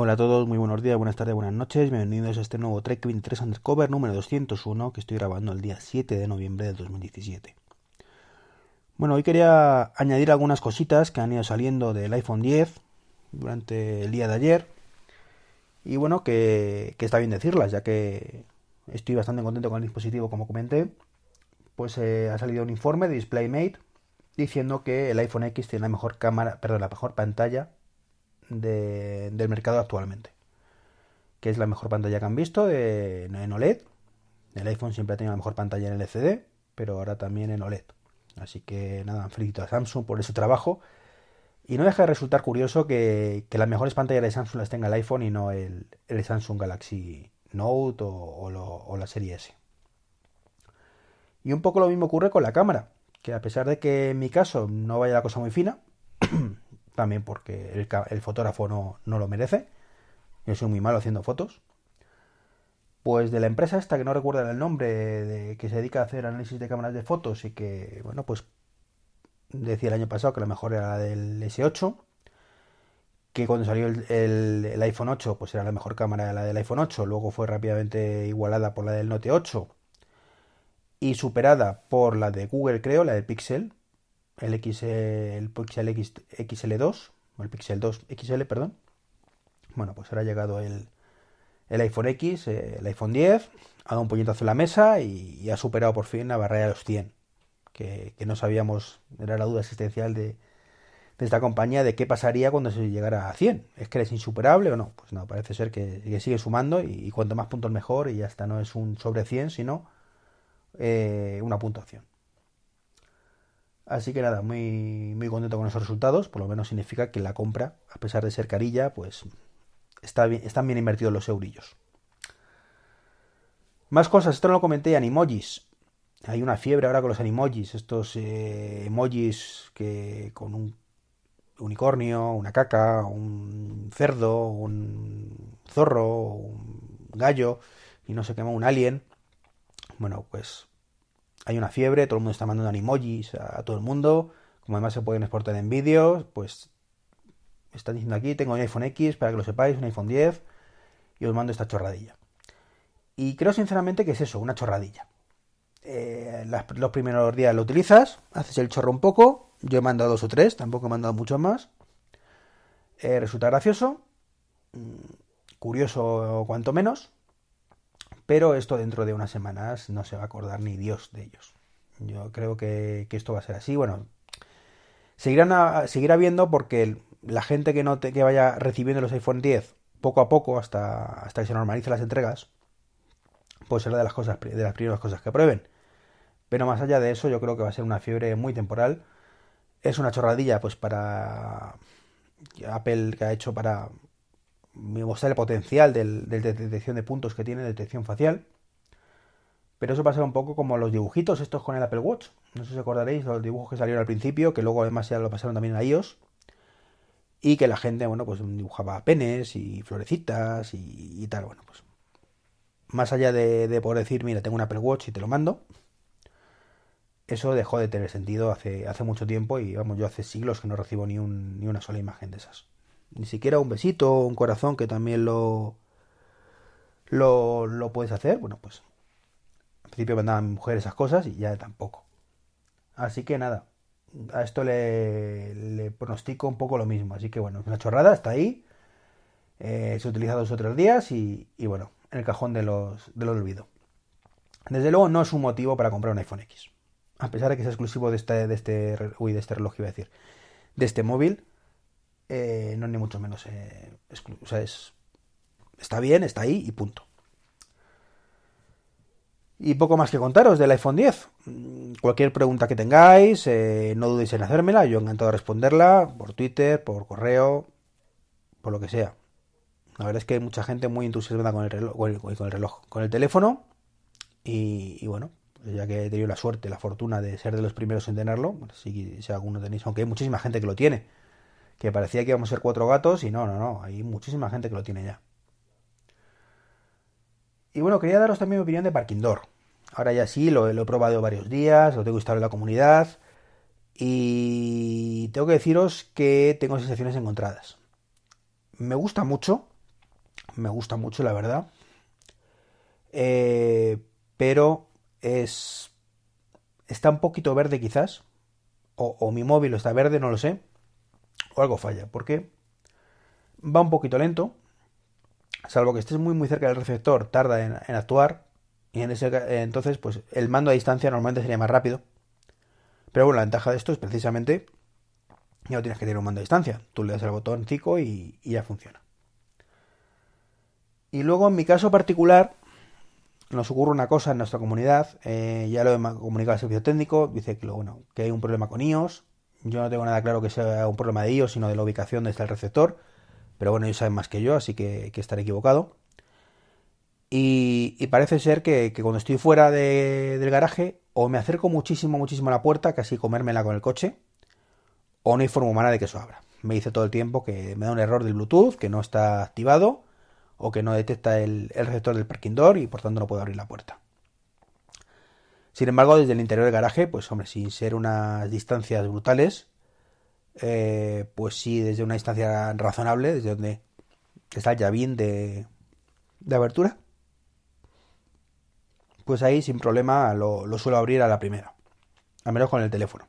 Hola a todos, muy buenos días, buenas tardes, buenas noches, bienvenidos a este nuevo Trek 23 Undercover número 201 que estoy grabando el día 7 de noviembre del 2017. Bueno, hoy quería añadir algunas cositas que han ido saliendo del iPhone 10 durante el día de ayer y bueno, que, está bien decirlas ya que estoy bastante contento con el dispositivo como comenté, pues eh, ha salido un informe de DisplayMate diciendo que el iPhone X tiene la mejor cámara, perdón, la mejor pantalla del mercado actualmente. Que es la mejor pantalla que han visto en OLED. El iPhone siempre ha tenido la mejor pantalla en LCD, pero ahora también en OLED. Así que nada, felicito a Samsung por ese trabajo. Y no deja de resultar curioso que, las mejores pantallas de Samsung las tenga el iPhone y no el, Samsung Galaxy Note o, la serie S. Y un poco lo mismo ocurre con la cámara, que a pesar de que en mi caso no vaya la cosa muy fina, también porque el, fotógrafo no, lo merece. Yo soy muy malo haciendo fotos. Pues de la empresa esta, que no recuerdo el nombre, que se dedica a hacer análisis de cámaras de fotos y que, bueno, pues decía el año pasado que la mejor era la del S8, que cuando salió el, iPhone 8, pues era la mejor cámara la del iPhone 8, luego fue rápidamente igualada por la del Note 8 y superada por la de Google, creo, la del Pixel, el, X, el Pixel X, XL2, o el Pixel 2 XL, perdón. Bueno, pues ahora ha llegado el, el iPhone X, eh, el iPhone 10, ha dado un puñetazo en la mesa y, ha superado por fin la barrera de los 100, que, no sabíamos, era la duda existencial de, de, esta compañía de qué pasaría cuando se llegara a 100. ¿Es que es insuperable o no? Pues no, parece ser que, sigue sumando y, cuanto más puntos mejor y ya está, no es un sobre 100, sino eh, una puntuación. Así que nada, muy, muy contento con esos resultados. Por lo menos significa que la compra, a pesar de ser carilla, pues está bien, están bien invertidos los eurillos. Más cosas, esto no lo comenté, animojis. Hay una fiebre ahora con los animojis, estos eh, emojis que con un unicornio, una caca, un cerdo, un zorro, un gallo y no sé qué más, un alien. Bueno, pues hay una fiebre, todo el mundo está mandando animojis a, todo el mundo, como además se pueden exportar en vídeos, pues están diciendo aquí, tengo un iPhone X, para que lo sepáis, un iPhone 10, y os mando esta chorradilla. Y creo sinceramente que es eso, una chorradilla. Eh, los primeros días lo utilizas, haces el chorro un poco, yo he mandado dos o tres, tampoco he mandado mucho más. Eh, resulta gracioso, mm, curioso cuanto menos, pero esto dentro de unas semanas no se va a acordar ni Dios de ellos. Yo creo que, esto va a ser así. Bueno, seguirán seguirá viendo porque la gente que no que vaya recibiendo los iPhone 10 poco a poco hasta, hasta que se normalicen las entregas, pues será de las cosas de las primeras cosas que prueben. Pero más allá de eso, yo creo que va a ser una fiebre muy temporal. Es una chorradilla, pues para Apple que ha hecho para mostrar el potencial de detección de puntos que tiene, detección facial. Pero eso pasa un poco como los dibujitos estos con el Apple Watch. No sé si acordaréis los dibujos que salieron al principio, que luego además ya lo pasaron también a iOS. Y que la gente, bueno, pues dibujaba penes y florecitas y, tal. Bueno, pues más allá de, poder decir, mira, tengo un Apple Watch y te lo mando, eso dejó de tener sentido hace, hace mucho tiempo y vamos, yo hace siglos que no recibo ni, un, ni una sola imagen de esas ni siquiera un besito o un corazón que también lo, lo, puedes hacer. Bueno, pues al principio mandaba a mi mujer esas cosas y ya tampoco. Así que nada, a esto le, pronostico un poco lo mismo. Así que bueno, es una chorrada, está ahí. Eh, se utiliza dos o tres días y, y, bueno, en el cajón de los, de los olvido. Desde luego no es un motivo para comprar un iPhone X. A pesar de que es exclusivo de este, de este, de este reloj, iba a decir, de este móvil, eh, no ni mucho menos. Eh, está bien, está ahí y punto. Y poco más que contaros del iPhone 10. Mm, cualquier pregunta que tengáis, eh, no dudéis en hacérmela, yo encantado de responderla por Twitter, por correo, por lo que sea. La verdad es que hay mucha gente muy entusiasmada con el reloj, con el, reloj, con el teléfono. Y, bueno, pues ya que he tenido la suerte, la fortuna de ser de los primeros en tenerlo, si, si alguno tenéis, aunque hay muchísima gente que lo tiene que parecía que íbamos a ser cuatro gatos y no, no, no, hay muchísima gente que lo tiene ya. Y bueno, quería daros también mi opinión de Parking Door. Ahora ya sí, lo, he probado varios días, lo tengo instalado en la comunidad y tengo que deciros que tengo sensaciones encontradas. Me gusta mucho Me gusta mucho, la verdad. Eh, pero es... Está un poquito verde quizás. O mi móvil está verde, no lo sé. O algo falla. Porque va un poquito lento salvo que estés muy muy cerca del receptor, tarda en, actuar. Y en ese, entonces, pues el mando a distancia normalmente sería más rápido. Pero bueno, la ventaja de esto es precisamente ya no tienes que tener un mando a distancia. Tú le das el botón cico y, ya funciona. Y luego, en mi caso particular, nos ocurre una cosa en nuestra comunidad. Eh, ya lo he comunicado al servicio técnico. Dice que, bueno, que hay un problema con iOS. Yo no tengo nada claro que sea un problema de iOS, sino de la ubicación donde está el receptor. Pero bueno, ellos saben más que yo, así que, que estaré equivocado. Y, parece ser que, cuando estoy fuera del garaje, o me acerco muchísimo, muchísimo a la puerta, casi comérmela con el coche, o no hay forma humana de que eso abra. Me dice todo el tiempo que me da un error del Bluetooth, que no está activado, o que no detecta el, receptor del parking door y por tanto no puedo abrir la puerta. Sin embargo, desde el interior del garaje, pues hombre, sin ser unas distancias brutales, eh, pues sí, desde una distancia razonable, desde donde está el llavín de, de abertura, pues ahí sin problema lo, suelo abrir a la primera, al menos con el teléfono.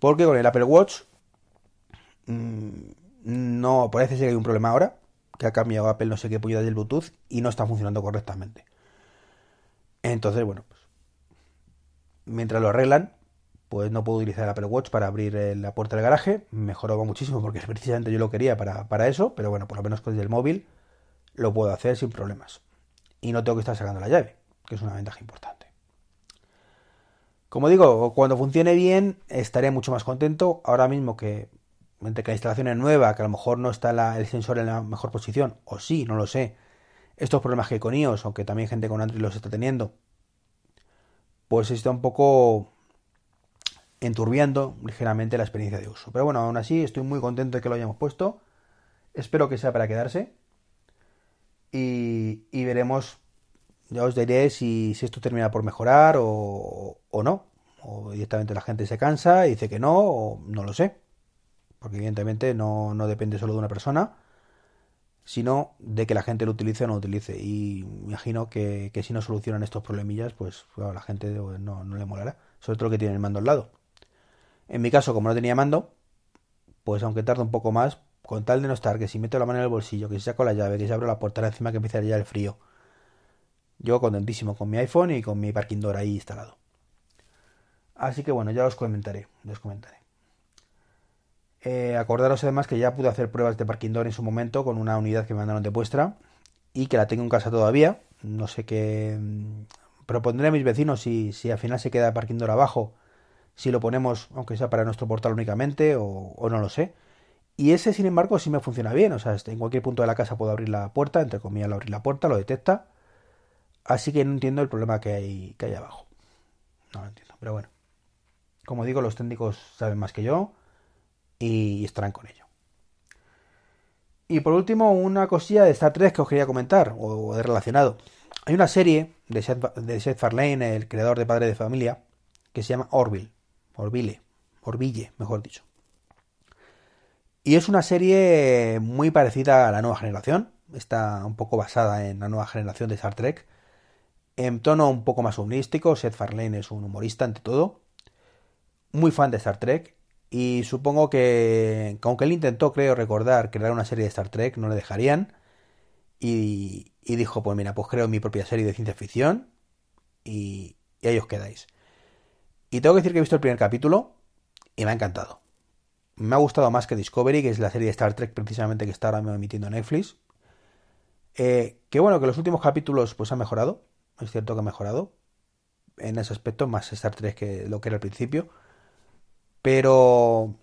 Porque con el Apple Watch mm, no parece ser que hay un problema ahora, que ha cambiado Apple no sé qué puñada del Bluetooth y no está funcionando correctamente. Entonces, bueno, mientras lo arreglan, pues no puedo utilizar el Apple Watch para abrir eh, la puerta del garaje. Mejoró muchísimo porque precisamente yo lo quería para, eso, pero bueno, por lo menos con el móvil lo puedo hacer sin problemas. Y no tengo que estar sacando la llave, que es una ventaja importante. Como digo, cuando funcione bien estaré mucho más contento. Ahora mismo que entre que la instalación es nueva, que a lo mejor no está el sensor en la mejor posición, o sí, no lo sé. Estos problemas que hay con iOS, aunque también gente con Android los está teniendo, pues está un poco enturbiando ligeramente la experiencia de uso. Pero bueno, aún así estoy muy contento de que lo hayamos puesto. Espero que sea para quedarse. Y, veremos, ya os diré si, esto termina por mejorar o, no. O directamente la gente se cansa y dice que no, o no lo sé. Porque evidentemente no, depende solo de una persona, sino de que la gente lo utilice o no lo utilice. Y imagino que, si no solucionan estos problemillas, pues a la gente no, no le molará. Sobre todo que tiene el mando al lado. En mi caso, como no tenía mando, pues aunque tarde un poco más, con tal de no estar, que si meto la mano en el bolsillo, que si saco la llave, que si abro la puerta encima que empieza ya el frío. Yo contentísimo con mi iPhone y con mi parking door ahí instalado. Así que bueno, ya os comentaré, os comentaré. Eh, acordaros además que ya pude hacer pruebas de parking door en su momento con una unidad que me mandaron de vuestra y que la tengo en casa todavía. No sé qué. Mm, propondré a mis vecinos si, si al final se queda parking door abajo si lo ponemos, aunque sea para nuestro portal únicamente, o, no lo sé. Y ese, sin embargo, sí me funciona bien. O sea, este, en cualquier punto de la casa puedo abrir la puerta, entre comillas, abrir la puerta, lo detecta. Así que no entiendo el problema que hay, que hay abajo. No lo entiendo, pero bueno. Como digo, los técnicos saben más que yo y estarán con ello. Y por último, una cosilla de Star Trek que os quería comentar, o de relacionado. Hay una serie de Seth, de Seth Farlane, el creador de Padre de Familia, que se llama Orville. Orville, Orville, mejor dicho. Y es una serie muy parecida a la nueva generación. Está un poco basada en la nueva generación de Star Trek. En tono un poco más humorístico. Seth Farlane es un humorista ante todo. Muy fan de Star Trek. Y supongo que, aunque él intentó, creo recordar, crear una serie de Star Trek, no le dejarían. Y, dijo, pues mira, pues creo mi propia serie de ciencia ficción. Y, y ahí os quedáis. Y tengo que decir que he visto el primer capítulo y me ha encantado. Me ha gustado más que Discovery, que es la serie de Star Trek precisamente que está ahora mismo emitiendo Netflix. Eh, que bueno, que los últimos capítulos pues han mejorado. Es cierto que ha mejorado. En ese aspecto, más Star Trek que lo que era al principio. Pero.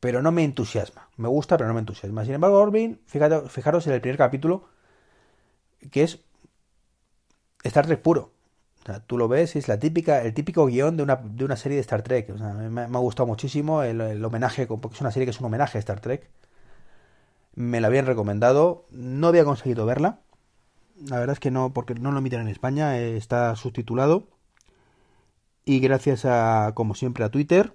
Pero no me entusiasma. Me gusta, pero no me entusiasma. Sin embargo, Orvin, fijaros en el primer capítulo. Que es Star Trek puro tú lo ves, es la típica, el típico guion de una, de una serie de Star Trek. me, ha gustado muchísimo el, homenaje, porque es una serie que es un homenaje a Star Trek. Me la habían recomendado, no había conseguido verla. La verdad es que no, porque no lo emiten en España, eh, está subtitulado. Y gracias a, como siempre, a Twitter,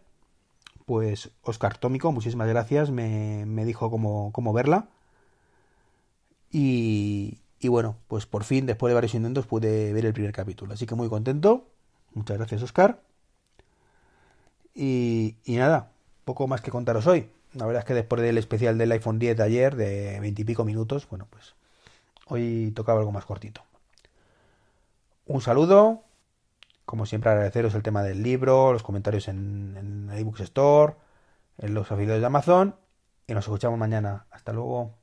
pues Oscar Tómico, muchísimas gracias, me, me dijo cómo, cómo verla. Y, y bueno, pues por fin, después de varios intentos, pude ver el primer capítulo. Así que muy contento. Muchas gracias, Oscar. Y, y nada, poco más que contaros hoy. La verdad es que después del especial del iPhone 10 de ayer, de veintipico minutos, bueno, pues hoy tocaba algo más cortito. Un saludo. Como siempre, agradeceros el tema del libro, los comentarios en, en el eBooks Store, en los afiliados de Amazon. Y nos escuchamos mañana. Hasta luego.